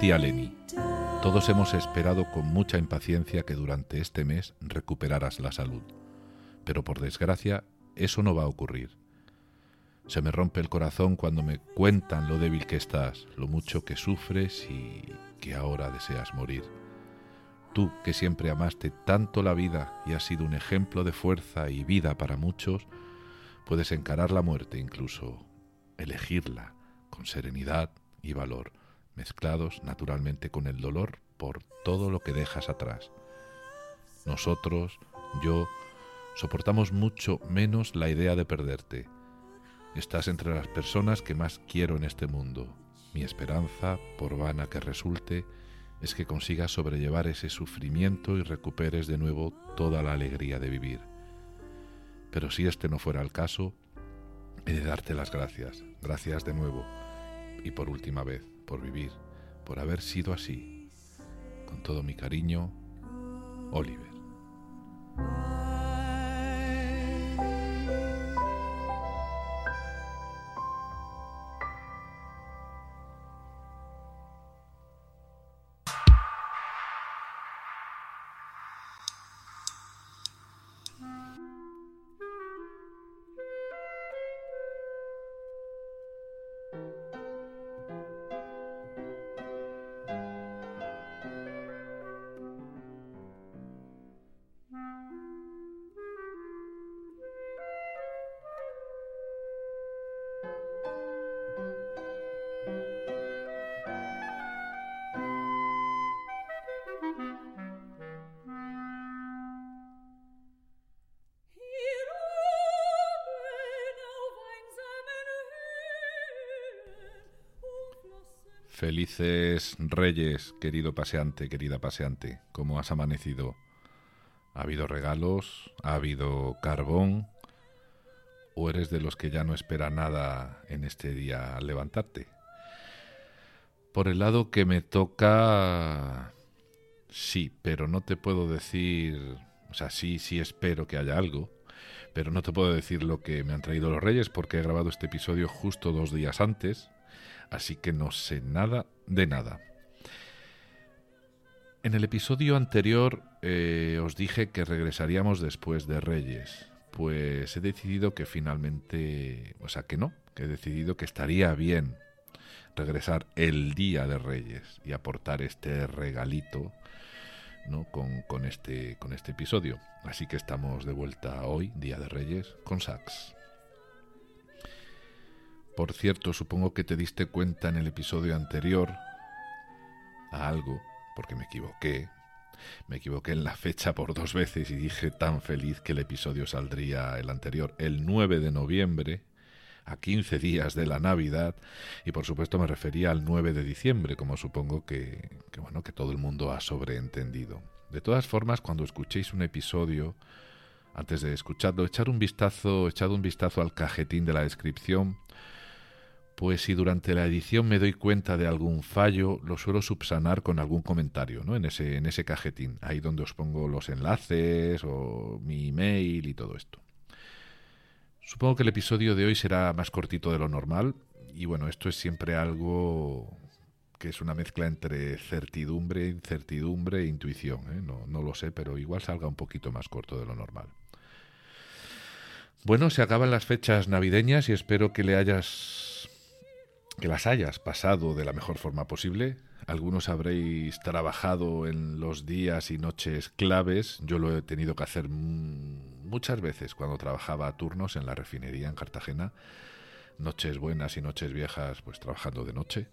Tía Leni, todos hemos esperado con mucha impaciencia que durante este mes recuperaras la salud. Pero por desgracia, eso no va a ocurrir. Se me rompe el corazón cuando me cuentan lo débil que estás, lo mucho que sufres y que ahora deseas morir. Tú, que siempre amaste tanto la vida y has sido un ejemplo de fuerza y vida para muchos, puedes encarar la muerte incluso, elegirla con serenidad y valor, mezclados naturalmente con el dolor por todo lo que dejas atrás. Nosotros, yo, soportamos mucho menos la idea de perderte. Estás entre las personas que más quiero en este mundo. Mi esperanza, por vana que resulte, es que consigas sobrellevar ese sufrimiento y recuperes de nuevo toda la alegría de vivir. Pero si este no fuera el caso, he de darte las gracias, gracias de nuevo, y por última vez, por vivir, por haber sido así. Con todo mi cariño, Oliver. Felices Reyes, querido paseante, querida paseante. ¿Cómo has amanecido? ¿Ha habido regalos? ¿Ha habido carbón? ¿O eres de los que ya no espera nada en este día al levantarte? Por el lado que me toca... Sí, pero no te puedo decir... O sea, sí, sí espero que haya algo, pero no te puedo decir lo que me han traído los reyes porque he grabado este episodio justo dos días antes, así que no sé nada de nada. En el episodio anterior eh, os dije que regresaríamos después de Reyes. Pues he decidido que finalmente, o sea que no, que he decidido que estaría bien regresar el día de Reyes y aportar este regalito ¿no? con, con este, con este episodio. Así que estamos de vuelta hoy, Día de Reyes, con Sax. Por cierto, supongo que te diste cuenta en el episodio anterior a algo, porque me equivoqué. Me equivoqué en la fecha por dos veces y dije tan feliz que el episodio saldría el anterior, el 9 de noviembre, a 15 días de la Navidad, y por supuesto me refería al 9 de diciembre, como supongo que, que bueno, que todo el mundo ha sobreentendido. De todas formas, cuando escuchéis un episodio, antes de escucharlo, echar un vistazo, echad un vistazo al cajetín de la descripción, pues si durante la edición me doy cuenta de algún fallo, lo suelo subsanar con algún comentario, ¿no? En ese, en ese cajetín, ahí donde os pongo los enlaces o mi email y todo esto. Supongo que el episodio de hoy será más cortito de lo normal, y bueno, esto es siempre algo que es una mezcla entre certidumbre, incertidumbre e intuición. ¿eh? No, no lo sé, pero igual salga un poquito más corto de lo normal. Bueno, se acaban las fechas navideñas y espero que le hayas que las hayas pasado de la mejor forma posible. Algunos habréis trabajado en los días y noches claves. Yo lo he tenido que hacer muchas veces cuando trabajaba a turnos en la refinería en Cartagena, noches buenas y noches viejas, pues trabajando de noche.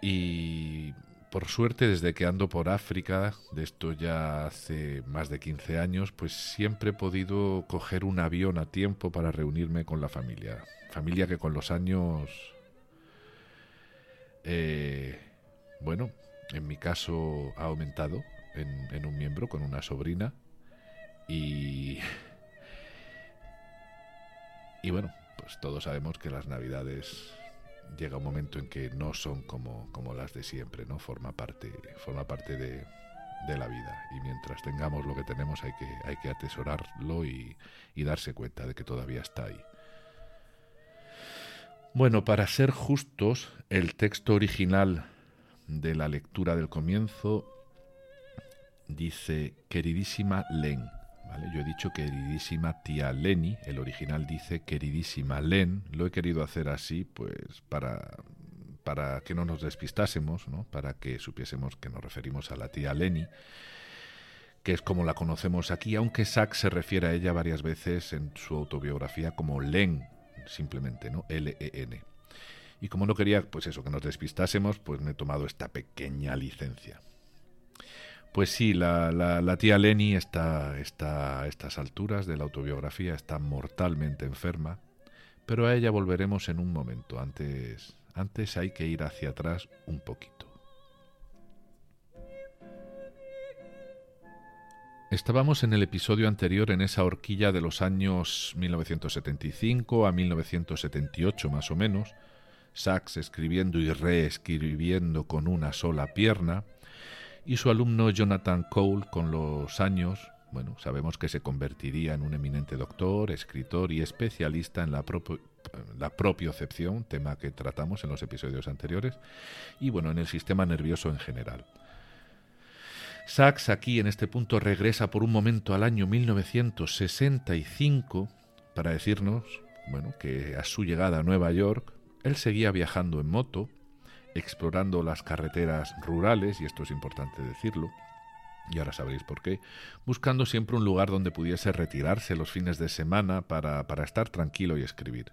Y por suerte, desde que ando por África, de esto ya hace más de 15 años, pues siempre he podido coger un avión a tiempo para reunirme con la familia. Familia que con los años, eh, bueno, en mi caso ha aumentado en, en un miembro con una sobrina y... Y bueno, pues todos sabemos que las navidades llega un momento en que no son como, como las de siempre, ¿no? Forma parte, forma parte de, de la vida. Y mientras tengamos lo que tenemos hay que, hay que atesorarlo y, y darse cuenta de que todavía está ahí. Bueno, para ser justos, el texto original de la lectura del comienzo dice, queridísima Len, ¿vale? Yo he dicho queridísima tía Leni, el original dice queridísima Len, lo he querido hacer así, pues para, para que no nos despistásemos, ¿no? para que supiésemos que nos referimos a la tía Leni, que es como la conocemos aquí, aunque Sachs se refiere a ella varias veces en su autobiografía como Len, simplemente, ¿no? L-E-N. Y como no quería, pues eso, que nos despistásemos, pues me he tomado esta pequeña licencia. Pues sí, la, la, tía Lenny está, está a estas alturas de la autobiografía, está mortalmente enferma, pero a ella volveremos en un momento. Antes, antes hay que ir hacia atrás un poquito. Estábamos en el episodio anterior en esa horquilla de los años 1975 a 1978 más o menos, Sachs escribiendo y reescribiendo con una sola pierna, y su alumno Jonathan Cole con los años, bueno, sabemos que se convertiría en un eminente doctor, escritor y especialista en la, la propiocepción, tema que tratamos en los episodios anteriores, y bueno, en el sistema nervioso en general. Sachs aquí en este punto regresa por un momento al año 1965 para decirnos, bueno, que a su llegada a Nueva York, él seguía viajando en moto, explorando las carreteras rurales, y esto es importante decirlo, y ahora sabréis por qué, buscando siempre un lugar donde pudiese retirarse los fines de semana para, para estar tranquilo y escribir.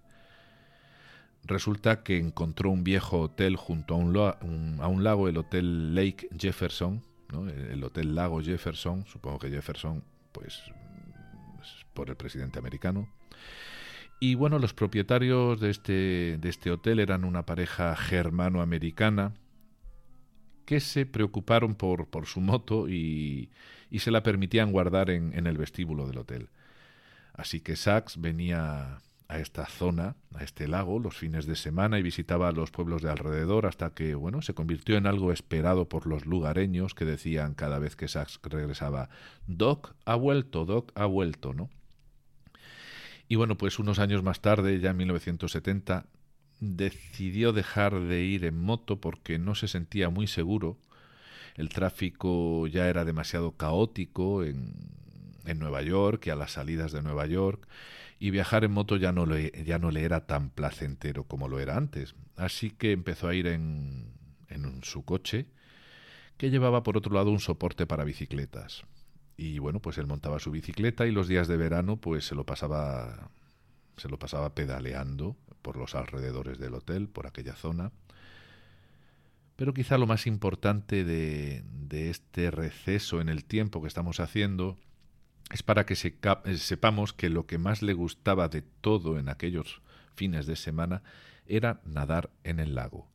Resulta que encontró un viejo hotel junto a un, a un lago, el Hotel Lake Jefferson, el Hotel Lago Jefferson, supongo que Jefferson, pues es por el presidente americano. Y bueno, los propietarios de este, de este hotel eran una pareja germano-americana que se preocuparon por, por su moto y, y se la permitían guardar en, en el vestíbulo del hotel. Así que Sachs venía a esta zona, a este lago, los fines de semana y visitaba los pueblos de alrededor hasta que, bueno, se convirtió en algo esperado por los lugareños que decían cada vez que Sachs regresaba, Doc ha vuelto, Doc ha vuelto, ¿no? Y bueno, pues unos años más tarde, ya en 1970, decidió dejar de ir en moto porque no se sentía muy seguro. El tráfico ya era demasiado caótico en, en Nueva York y a las salidas de Nueva York y viajar en moto ya no, le, ya no le era tan placentero como lo era antes. Así que empezó a ir en, en su coche, que llevaba por otro lado un soporte para bicicletas. Y bueno, pues él montaba su bicicleta y los días de verano pues se lo pasaba se lo pasaba pedaleando por los alrededores del hotel, por aquella zona. Pero quizá lo más importante de, de este receso en el tiempo que estamos haciendo es para que eh, sepamos que lo que más le gustaba de todo en aquellos fines de semana era nadar en el lago.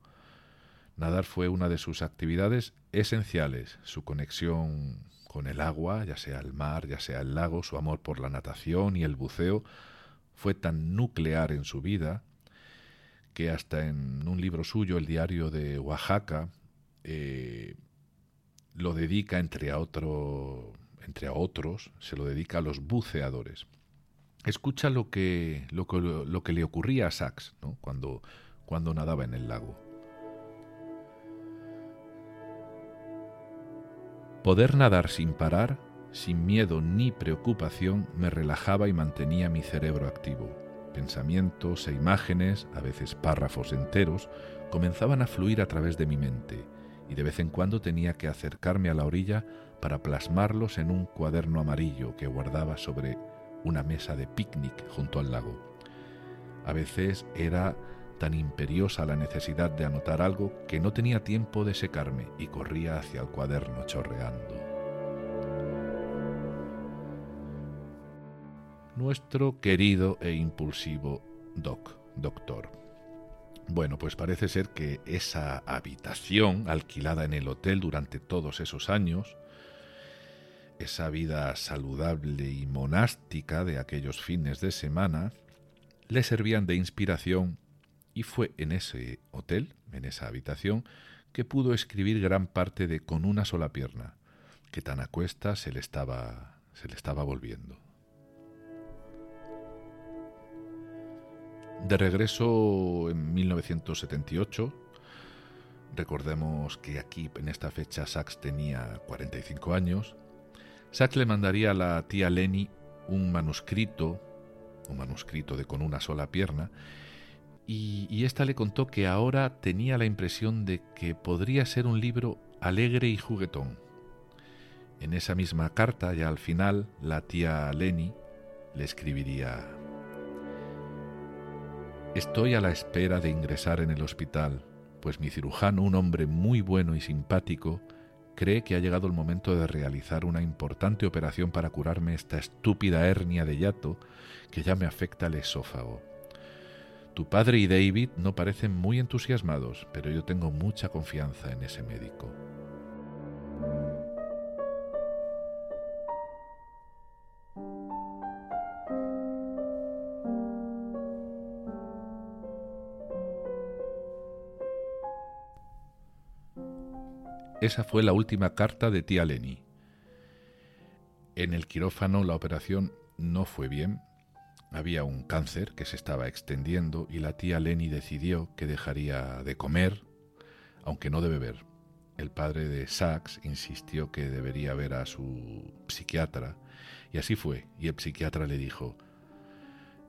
Nadar fue una de sus actividades esenciales, su conexión con el agua, ya sea el mar, ya sea el lago, su amor por la natación y el buceo, fue tan nuclear en su vida que hasta en un libro suyo, El diario de Oaxaca, eh, lo dedica entre a otro, entre otros, se lo dedica a los buceadores. Escucha lo que, lo que, lo que le ocurría a Sachs ¿no? cuando, cuando nadaba en el lago. Poder nadar sin parar, sin miedo ni preocupación, me relajaba y mantenía mi cerebro activo. Pensamientos e imágenes, a veces párrafos enteros, comenzaban a fluir a través de mi mente, y de vez en cuando tenía que acercarme a la orilla para plasmarlos en un cuaderno amarillo que guardaba sobre una mesa de picnic junto al lago. A veces era tan imperiosa la necesidad de anotar algo que no tenía tiempo de secarme y corría hacia el cuaderno chorreando. Nuestro querido e impulsivo Doc, doctor. Bueno, pues parece ser que esa habitación alquilada en el hotel durante todos esos años, esa vida saludable y monástica de aquellos fines de semana, le servían de inspiración y fue en ese hotel, en esa habitación, que pudo escribir gran parte de Con una sola pierna, que tan a se le estaba, se le estaba volviendo. De regreso en 1978, recordemos que aquí en esta fecha Sachs tenía 45 años, Sachs le mandaría a la tía Lenny un manuscrito, un manuscrito de con una sola pierna, y, y le contó que ahora tenía la impresión de que podría ser un libro alegre y juguetón. En esa misma carta, ya al final, la tía Lenny le escribiría Estoy a la espera de ingresar en el hospital, pues mi cirujano, un hombre muy bueno y simpático, cree que ha llegado el momento de realizar una importante operación para curarme esta estúpida hernia de yato que ya me afecta al esófago. Tu padre y David no parecen muy entusiasmados, pero yo tengo mucha confianza en ese médico. Esa fue la última carta de tía Lenny. En el quirófano la operación no fue bien. Había un cáncer que se estaba extendiendo y la tía Lenny decidió que dejaría de comer, aunque no de beber. El padre de Sachs insistió que debería ver a su psiquiatra y así fue, y el psiquiatra le dijo,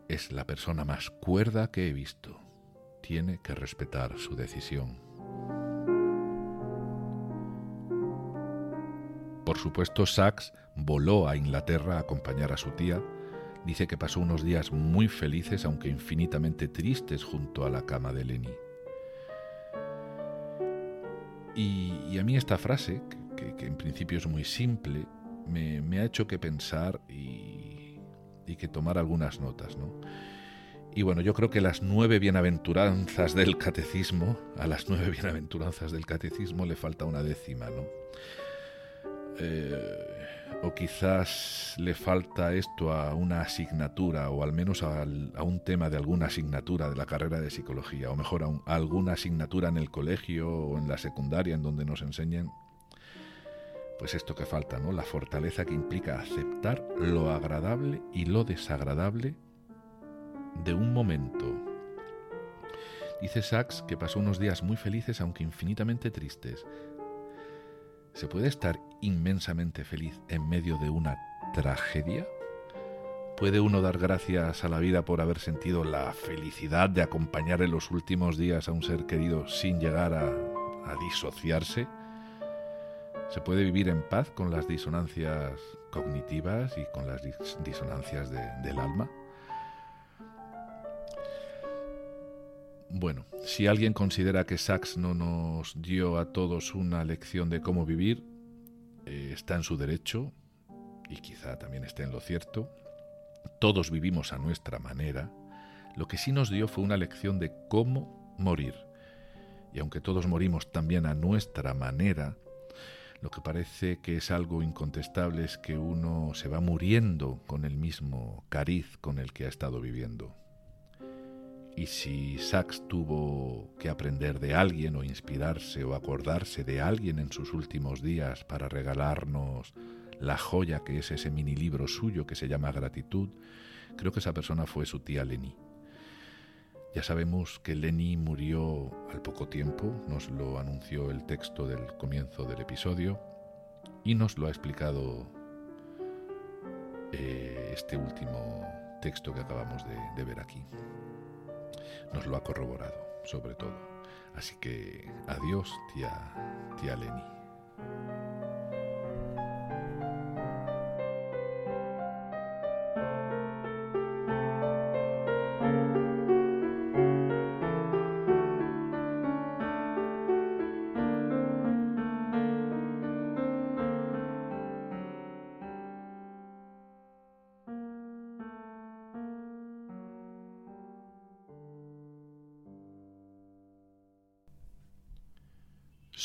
es la persona más cuerda que he visto. Tiene que respetar su decisión. Por supuesto, Sachs voló a Inglaterra a acompañar a su tía. Dice que pasó unos días muy felices, aunque infinitamente tristes, junto a la cama de Lenny. Y, a mí esta frase, que, en principio es muy simple, me, ha hecho que pensar y, y que tomar algunas notas, ¿no? Y bueno, yo creo que las nueve bienaventuranzas del catecismo, a las nueve bienaventuranzas del catecismo le falta una décima, ¿no? Eh, o quizás le falta esto a una asignatura o al menos a, un tema de alguna asignatura de la carrera de psicología o mejor a, alguna asignatura en el colegio o en la secundaria en donde nos enseñen pues esto que falta, ¿no? La fortaleza que implica aceptar lo agradable y lo desagradable de un momento. Dice Sachs que pasó unos días muy felices aunque infinitamente tristes. ¿Se puede estar inmensamente feliz en medio de una tragedia? ¿Puede uno dar gracias a la vida por haber sentido la felicidad de acompañar en los últimos días a un ser querido sin llegar a, disociarse? ¿Se puede vivir en paz con las disonancias cognitivas y con las disonancias del alma? Bueno, si alguien considera que Sachs no nos dio a todos una lección de cómo vivir, eh, está en su derecho y quizá también esté en lo cierto. Todos vivimos a nuestra manera. Lo que sí nos dio fue una lección de cómo morir. Y aunque todos morimos también a nuestra manera, lo que parece que es algo incontestable es que uno se va muriendo con el mismo cariz con el que ha estado viviendo. Y si Sachs tuvo que aprender de alguien o inspirarse o acordarse de alguien en sus últimos días para regalarnos la joya que es ese mini libro suyo que se llama Gratitud, creo que esa persona fue su tía Lenny. Ya sabemos que Lenny murió al poco tiempo, nos lo anunció el texto del comienzo del episodio y nos lo ha explicado eh, este último texto que acabamos de ver aquí nos lo ha corroborado, sobre todo. Así que adiós, tía, tía Lenny.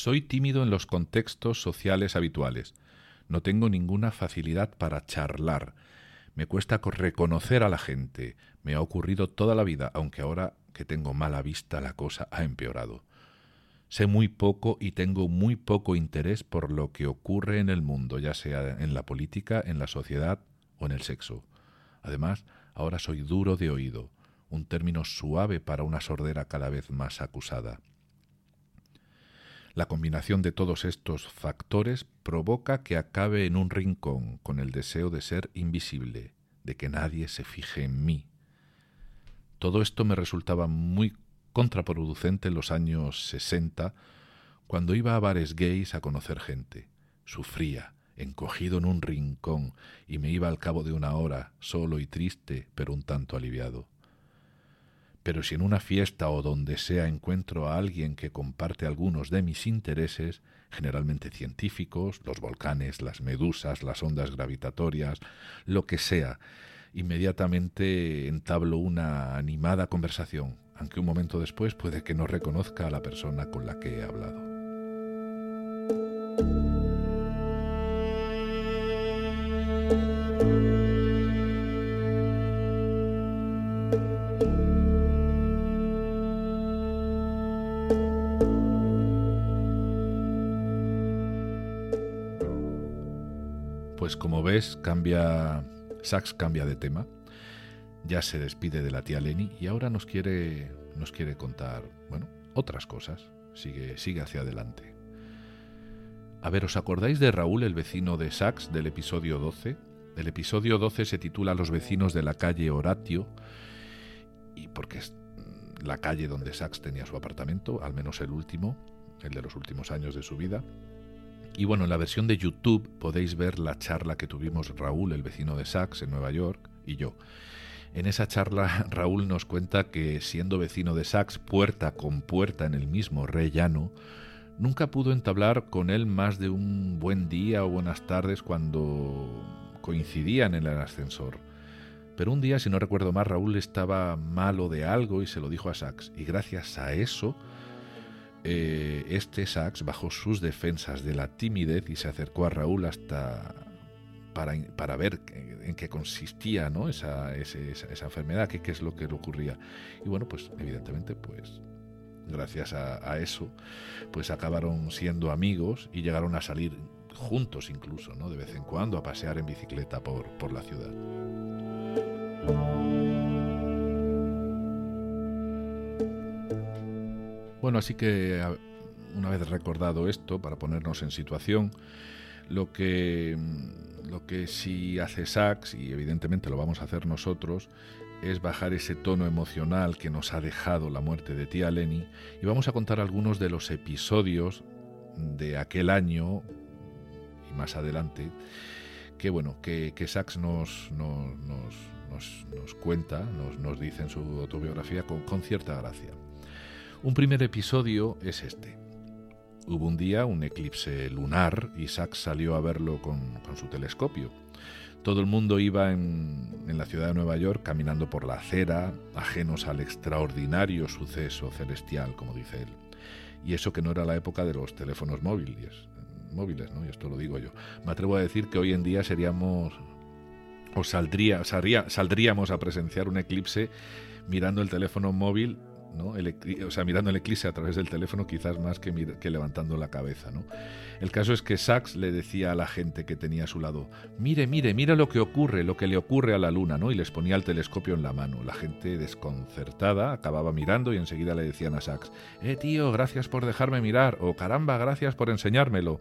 Soy tímido en los contextos sociales habituales. No tengo ninguna facilidad para charlar. Me cuesta reconocer a la gente. Me ha ocurrido toda la vida, aunque ahora que tengo mala vista la cosa ha empeorado. Sé muy poco y tengo muy poco interés por lo que ocurre en el mundo, ya sea en la política, en la sociedad o en el sexo. Además, ahora soy duro de oído, un término suave para una sordera cada vez más acusada. La combinación de todos estos factores provoca que acabe en un rincón con el deseo de ser invisible, de que nadie se fije en mí. Todo esto me resultaba muy contraproducente en los años 60, cuando iba a bares gays a conocer gente. Sufría, encogido en un rincón, y me iba al cabo de una hora, solo y triste, pero un tanto aliviado. Pero si en una fiesta o donde sea encuentro a alguien que comparte algunos de mis intereses, generalmente científicos, los volcanes, las medusas, las ondas gravitatorias, lo que sea, inmediatamente entablo una animada conversación, aunque un momento después puede que no reconozca a la persona con la que he hablado. Ves, cambia. Sax cambia de tema ya se despide de la tía Lenny y ahora nos quiere, nos quiere contar, bueno, otras cosas. Sigue, sigue hacia adelante. A ver, ¿os acordáis de Raúl, el vecino de Sax, del episodio 12? El episodio 12 se titula Los vecinos de la calle Horatio, y porque es la calle donde Sax tenía su apartamento, al menos el último, el de los últimos años de su vida. Y bueno, en la versión de YouTube podéis ver la charla que tuvimos Raúl, el vecino de Sax, en Nueva York, y yo. En esa charla Raúl nos cuenta que siendo vecino de Sax puerta con puerta en el mismo rellano, nunca pudo entablar con él más de un buen día o buenas tardes cuando coincidían en el ascensor. Pero un día, si no recuerdo más, Raúl estaba malo de algo y se lo dijo a Sax. Y gracias a eso, eh, este Sax bajó sus defensas de la timidez y se acercó a Raúl hasta para, para ver en qué consistía ¿no? esa, esa, esa enfermedad, qué, qué es lo que le ocurría. Y bueno, pues evidentemente, pues gracias a, a, eso, pues acabaron siendo amigos y llegaron a salir juntos incluso, ¿no? De vez en cuando a pasear en bicicleta por, por la ciudad. Bueno, así que una vez recordado esto, para ponernos en situación, lo que lo que sí hace Sax, y evidentemente lo vamos a hacer nosotros, es bajar ese tono emocional que nos ha dejado la muerte de tía Lenny y vamos a contar algunos de los episodios de aquel año y más adelante que bueno que, que Sachs nos, nos, nos, nos cuenta, nos, nos, dice en su autobiografía con, con cierta gracia. Un primer episodio es este. Hubo un día un eclipse lunar y Sachs salió a verlo con, con su telescopio. Todo el mundo iba en, en, la ciudad de Nueva York caminando por la acera, ajenos al extraordinario suceso celestial, como dice él. Y eso que no era la época de los teléfonos móviles, móviles, ¿no? Y esto lo digo yo. Me atrevo a decir que hoy en día seríamos o saldría, saldría, saldríamos a presenciar un eclipse mirando el teléfono móvil o sea, mirando el eclipse a través del teléfono quizás más que, que levantando la cabeza. ¿no? El caso es que Sachs le decía a la gente que tenía a su lado, mire, mire, mire lo que ocurre, lo que le ocurre a la luna, ¿no? y les ponía el telescopio en la mano. La gente desconcertada acababa mirando y enseguida le decían a Sachs, eh tío, gracias por dejarme mirar, o caramba, gracias por enseñármelo.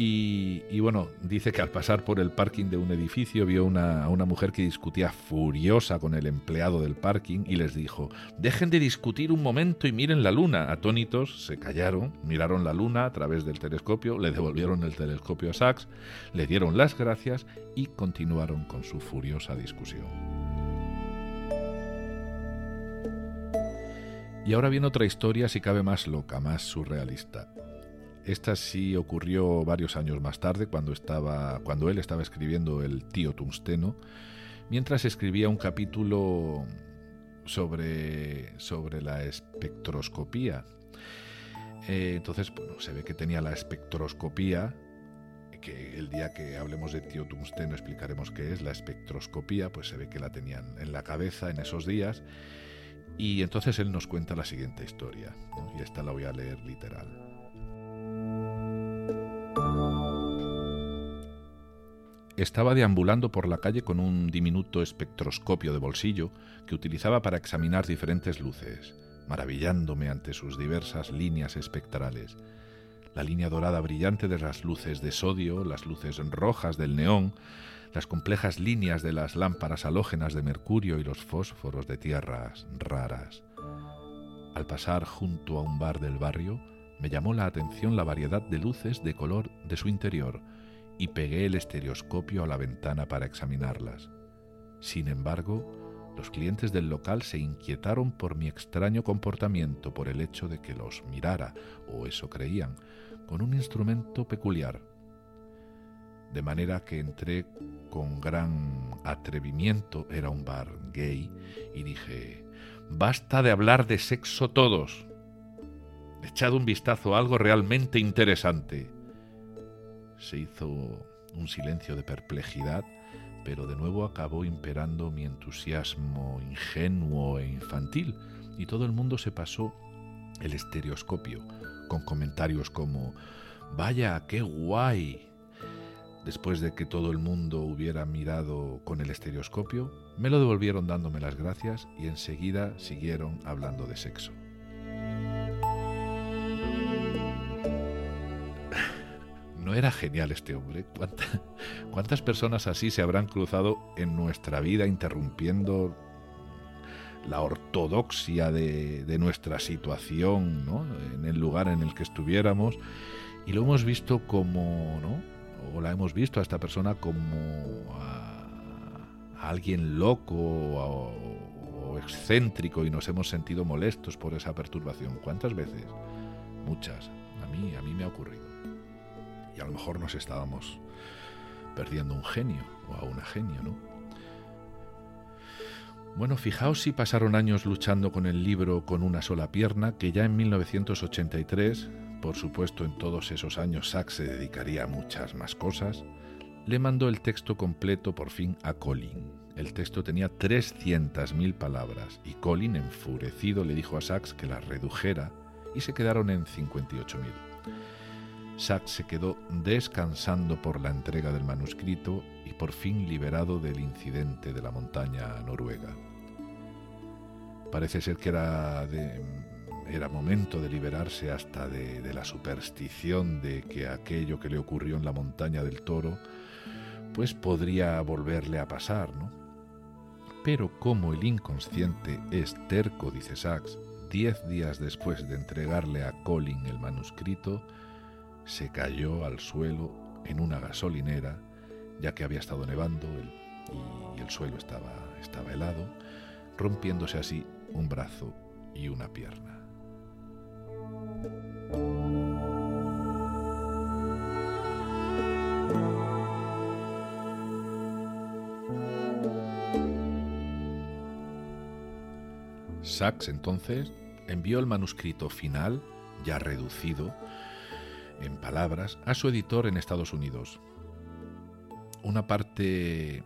Y, bueno, dice que al pasar por el parking de un edificio vio a una mujer que discutía furiosa con el empleado del parking y les dijo, dejen de discutir un momento y miren la luna. Atónitos se callaron, miraron la luna a través del telescopio, le devolvieron el telescopio a Sachs, le dieron las gracias y continuaron con su furiosa discusión. Y ahora viene otra historia, si cabe más loca, más surrealista. Esta sí ocurrió varios años más tarde, cuando, estaba, cuando él estaba escribiendo El tío tungsteno, mientras escribía un capítulo sobre, sobre la espectroscopía. Eh, entonces, se ve que tenía la espectroscopía, que el día que hablemos de tío tungsteno explicaremos qué es la espectroscopía, pues se ve que la tenían en la cabeza en esos días. Y entonces él nos cuenta la siguiente historia, y esta la voy a leer literal. Estaba deambulando por la calle con un diminuto espectroscopio de bolsillo que utilizaba para examinar diferentes luces, maravillándome ante sus diversas líneas espectrales. La línea dorada brillante de las luces de sodio, las luces rojas del neón, las complejas líneas de las lámparas halógenas de mercurio y los fósforos de tierras raras. Al pasar junto a un bar del barrio, me llamó la atención la variedad de luces de color de su interior, y pegué el estereoscopio a la ventana para examinarlas. Sin embargo, los clientes del local se inquietaron por mi extraño comportamiento por el hecho de que los mirara, o eso creían, con un instrumento peculiar. De manera que entré con gran atrevimiento, era un bar gay, y dije, basta de hablar de sexo todos. Echad un vistazo a algo realmente interesante. Se hizo un silencio de perplejidad, pero de nuevo acabó imperando mi entusiasmo ingenuo e infantil, y todo el mundo se pasó el estereoscopio, con comentarios como Vaya, qué guay. Después de que todo el mundo hubiera mirado con el estereoscopio, me lo devolvieron dándome las gracias y enseguida siguieron hablando de sexo. ¿No era genial este hombre? ¿Cuántas personas así se habrán cruzado en nuestra vida interrumpiendo la ortodoxia de, nuestra situación, ¿no? en el lugar en el que estuviéramos, y lo hemos visto como, ¿no? o la hemos visto a esta persona como a, alguien loco o, o excéntrico y nos hemos sentido molestos por esa perturbación. ¿Cuántas veces? Muchas. A mí, a mí me ha ocurrido y a lo mejor nos estábamos perdiendo un genio o a una genio, ¿no? Bueno, fijaos si pasaron años luchando con el libro con una sola pierna, que ya en 1983, por supuesto en todos esos años Sachs se dedicaría a muchas más cosas, le mandó el texto completo por fin a Colin. El texto tenía 300.000 palabras y Colin, enfurecido, le dijo a Sachs que las redujera y se quedaron en 58.000. Sachs se quedó descansando por la entrega del manuscrito y por fin liberado del incidente de la montaña noruega. Parece ser que era, era momento de liberarse hasta de, la superstición de que aquello que le ocurrió en la montaña del toro pues podría volverle a pasar, ¿no? Pero como el inconsciente es terco, dice Sachs, diez días después de entregarle a Colin el manuscrito, se cayó al suelo en una gasolinera, ya que había estado nevando y el suelo estaba, helado, rompiéndose así un brazo y una pierna. Sachs entonces envió el manuscrito final, ya reducido, en palabras, a su editor en Estados Unidos. Una parte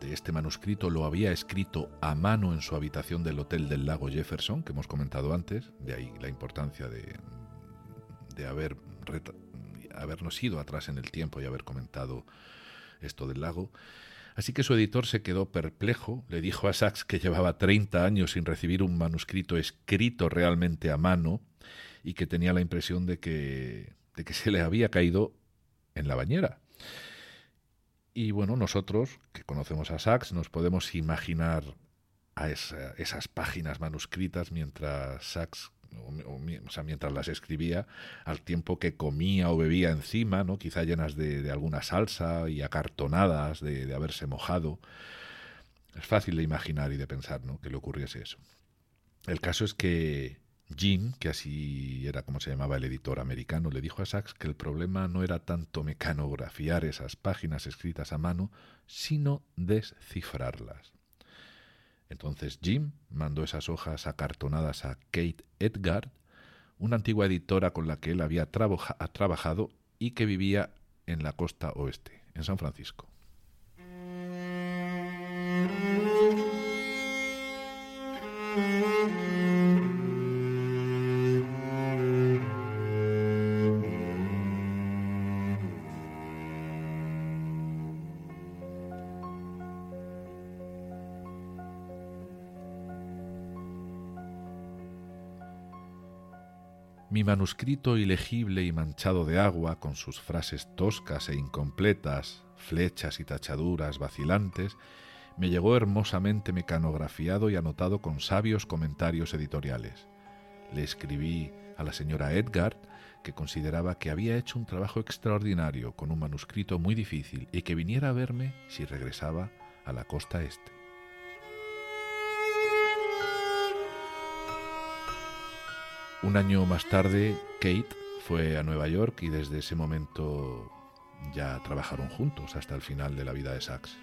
de este manuscrito lo había escrito a mano en su habitación del Hotel del Lago Jefferson, que hemos comentado antes, de ahí la importancia de, haber habernos ido atrás en el tiempo y haber comentado esto del lago. Así que su editor se quedó perplejo, le dijo a Sachs que llevaba 30 años sin recibir un manuscrito escrito realmente a mano y que tenía la impresión de que de que se le había caído en la bañera. Y bueno, nosotros, que conocemos a Sachs, nos podemos imaginar a esas páginas manuscritas mientras Sachs, o, sea, mientras las escribía, al tiempo que comía o bebía encima, ¿no? quizá llenas de, alguna salsa y acartonadas de, de, haberse mojado. Es fácil de imaginar y de pensar ¿no? que le ocurriese eso. El caso es que Jim, que así era como se llamaba el editor americano, le dijo a Sachs que el problema no era tanto mecanografiar esas páginas escritas a mano, sino descifrarlas. Entonces Jim mandó esas hojas acartonadas a Kate Edgar, una antigua editora con la que él había trabaja- trabajado y que vivía en la costa oeste, en San Francisco. Mi manuscrito ilegible y manchado de agua, con sus frases toscas e incompletas, flechas y tachaduras vacilantes, me llegó hermosamente mecanografiado y anotado con sabios comentarios editoriales. Le escribí a la señora Edgar, que consideraba que había hecho un trabajo extraordinario con un manuscrito muy difícil y que viniera a verme si regresaba a la costa este. Un año más tarde, Kate fue a Nueva York y desde ese momento ya trabajaron juntos hasta el final de la vida de Sachs.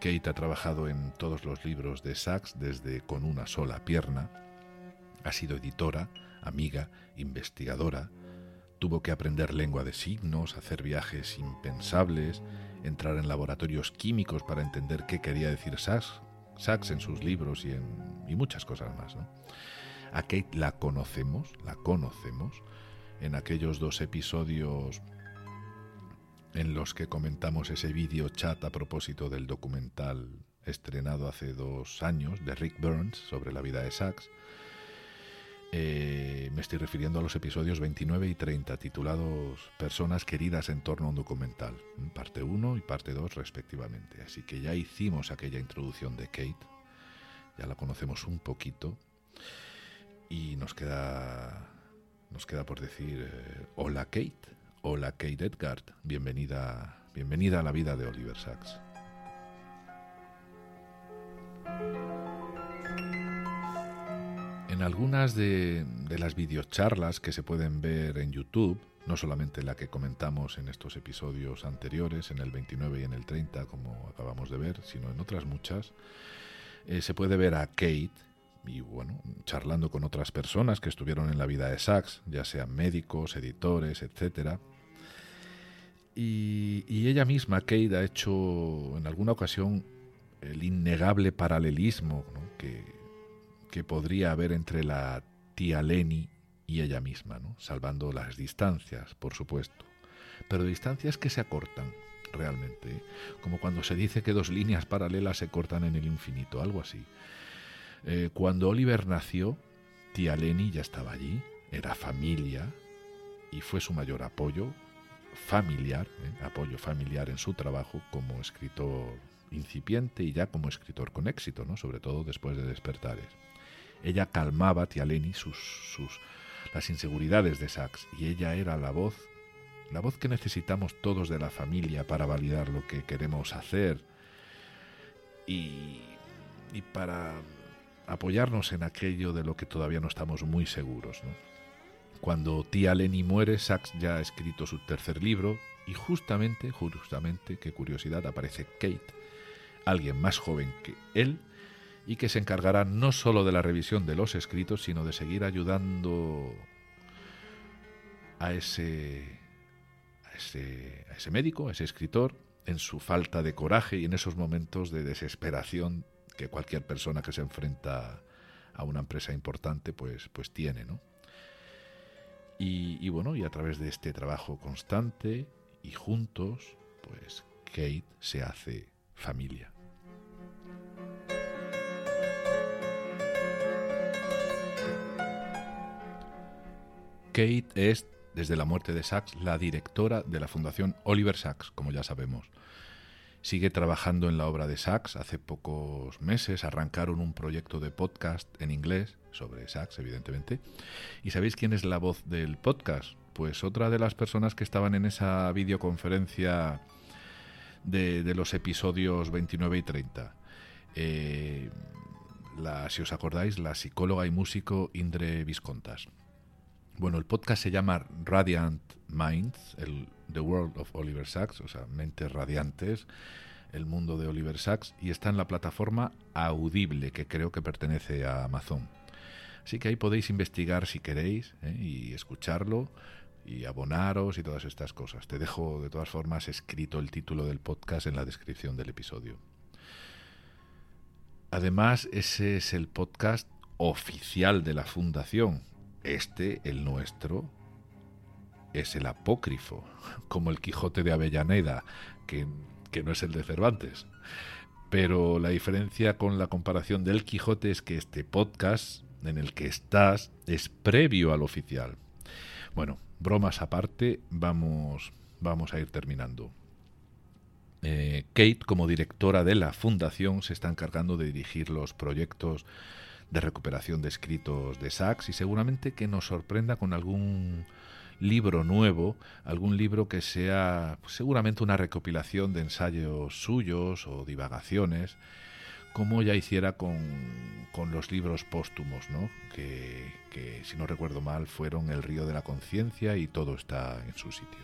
Kate ha trabajado en todos los libros de Sachs desde Con una sola pierna. Ha sido editora, amiga, investigadora. Tuvo que aprender lengua de signos, hacer viajes impensables, entrar en laboratorios químicos para entender qué quería decir Sachs, en sus libros y, en, y muchas cosas más. ¿no? A Kate la conocemos, la conocemos en aquellos dos episodios en los que comentamos ese vídeo chat a propósito del documental estrenado hace dos años de Rick Burns sobre la vida de Sachs. Eh, me estoy refiriendo a los episodios 29 y 30 titulados Personas queridas en torno a un documental, parte 1 y parte 2 respectivamente. Así que ya hicimos aquella introducción de Kate, ya la conocemos un poquito y nos queda nos queda por decir eh, hola Kate, hola Kate Edgard, bienvenida bienvenida a la vida de Oliver Sacks. En algunas de, las videocharlas que se pueden ver en YouTube, no solamente la que comentamos en estos episodios anteriores, en el 29 y en el 30, como acabamos de ver, sino en otras muchas, eh, se puede ver a Kate y bueno, charlando con otras personas que estuvieron en la vida de Sachs, ya sean médicos, editores, etcétera. Y, y, ella misma, Kate, ha hecho en alguna ocasión el innegable paralelismo que, que, podría haber entre la tía Lenny y ella misma, ¿no? salvando las distancias, por supuesto, pero distancias que se acortan realmente, ¿eh? como cuando se dice que dos líneas paralelas se cortan en el infinito, algo así. Eh, cuando Oliver nació, tía Lenny ya estaba allí, era familia y fue su mayor apoyo familiar, eh, apoyo familiar en su trabajo como escritor incipiente y ya como escritor con éxito, ¿no? sobre todo después de Despertares. Ella calmaba, tía Lenny, sus, sus, las inseguridades de Sachs y ella era la voz, la voz que necesitamos todos de la familia para validar lo que queremos hacer y para apoyarnos en aquello de lo que todavía no estamos muy seguros. Cuando tía Lenny muere, Sachs ya ha escrito su tercer libro y justamente, justamente, qué curiosidad, aparece Kate, alguien más joven que él y que se encargará no solo de la revisión de los escritos, sino de seguir ayudando a ese, a ese, a ese médico, a ese escritor, en su falta de coraje y en esos momentos de desesperación que cualquier persona que se enfrenta a una empresa importante pues, pues tiene, ¿no? Y, bueno, y a través de este trabajo constante y juntos, pues Kate se hace familia. Kate es, desde la muerte de Sachs, la directora de la Fundación Oliver Sacks, como ya sabemos sigue trabajando en la obra de Sachs. Hace pocos meses arrancaron un proyecto de podcast en inglés sobre Sachs, evidentemente. ¿Y sabéis quién es la voz del podcast? Pues otra de las personas que estaban en esa videoconferencia de, los episodios 29 y 30. Eh, la, si os acordáis, la psicóloga y músico Indre Viscontas. Bueno, el podcast se llama Radiant Minds, el The World of Oliver Sacks, o sea, Mentes Radiantes, el mundo de Oliver Sacks, y está en la plataforma Audible, que creo que pertenece a Amazon. Así que ahí podéis investigar si queréis ¿eh? y escucharlo y abonaros y todas estas cosas. Te dejo de todas formas escrito el título del podcast en la descripción del episodio. Además, ese es el podcast oficial de la Fundación. Este, el nuestro, es el apócrifo, como el Quijote de Avellaneda, que, que no es el de Cervantes. Pero la diferencia con la comparación del Quijote es que este podcast en el que estás es previo al oficial. Bueno, bromas aparte, vamos, vamos a ir terminando. Eh, Kate, como directora de la fundación, se está encargando de dirigir los proyectos de recuperación de escritos de Sachs y seguramente que nos sorprenda con algún libro nuevo, algún libro que sea pues, seguramente una recopilación de ensayos suyos o divagaciones, como ya hiciera con, con los libros póstumos, ¿no? que, que, si no recuerdo mal, fueron El río de la conciencia y todo está en su sitio.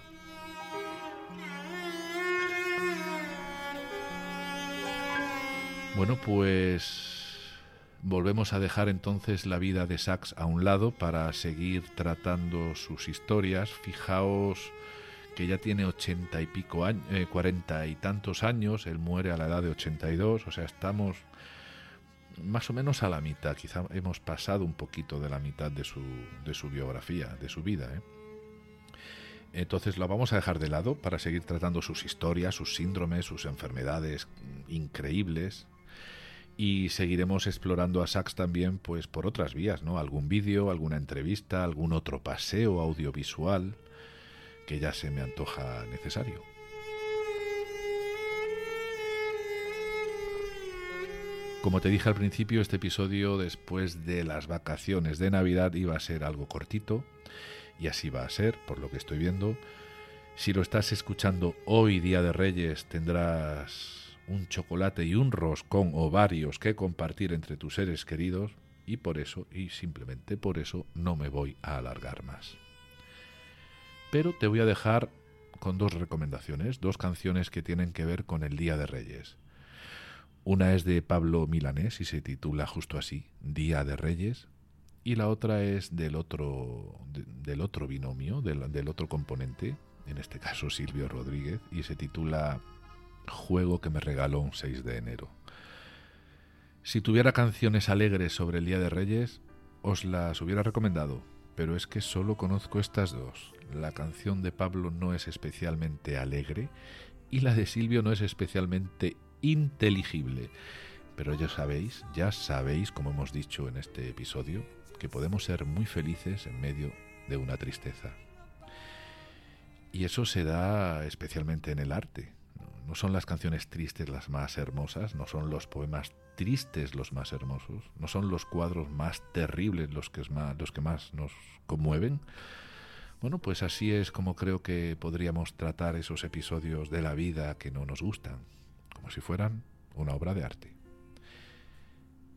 Bueno, pues volvemos a dejar entonces la vida de Sachs a un lado para seguir tratando sus historias. Fijaos que ya tiene ochenta y pico años, eh, cuarenta y tantos años, él muere a la edad de 82, o sea, estamos más o menos a la mitad, quizá hemos pasado un poquito de la mitad de su, de su biografía, de su vida. ¿eh? Entonces lo vamos a dejar de lado para seguir tratando sus historias, sus síndromes, sus enfermedades increíbles, y seguiremos explorando a Sachs también pues por otras vías, ¿no? Algún vídeo, alguna entrevista, algún otro paseo audiovisual que ya se me antoja necesario. Como te dije al principio, este episodio después de las vacaciones de Navidad iba a ser algo cortito y así va a ser, por lo que estoy viendo. Si lo estás escuchando hoy, Día de Reyes, tendrás un chocolate y un roscón o varios que compartir entre tus seres queridos y por eso, y simplemente por eso, no me voy a alargar más. Pero te voy a dejar con dos recomendaciones, dos canciones que tienen que ver con el Día de Reyes. Una es de Pablo Milanés y se titula justo así, Día de Reyes, y la otra es del otro, del otro binomio, del, del otro componente, en este caso Silvio Rodríguez, y se titula juego que me regaló un 6 de enero. Si tuviera canciones alegres sobre el Día de Reyes, os las hubiera recomendado, pero es que solo conozco estas dos. La canción de Pablo no es especialmente alegre y la de Silvio no es especialmente inteligible. Pero ya sabéis, ya sabéis, como hemos dicho en este episodio, que podemos ser muy felices en medio de una tristeza. Y eso se da especialmente en el arte. No son las canciones tristes las más hermosas, no son los poemas tristes los más hermosos, no son los cuadros más terribles los que, más, los que más nos conmueven. Bueno, pues así es como creo que podríamos tratar esos episodios de la vida que no nos gustan, como si fueran una obra de arte.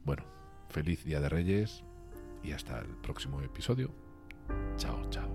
Bueno, feliz Día de Reyes y hasta el próximo episodio. Chao, chao.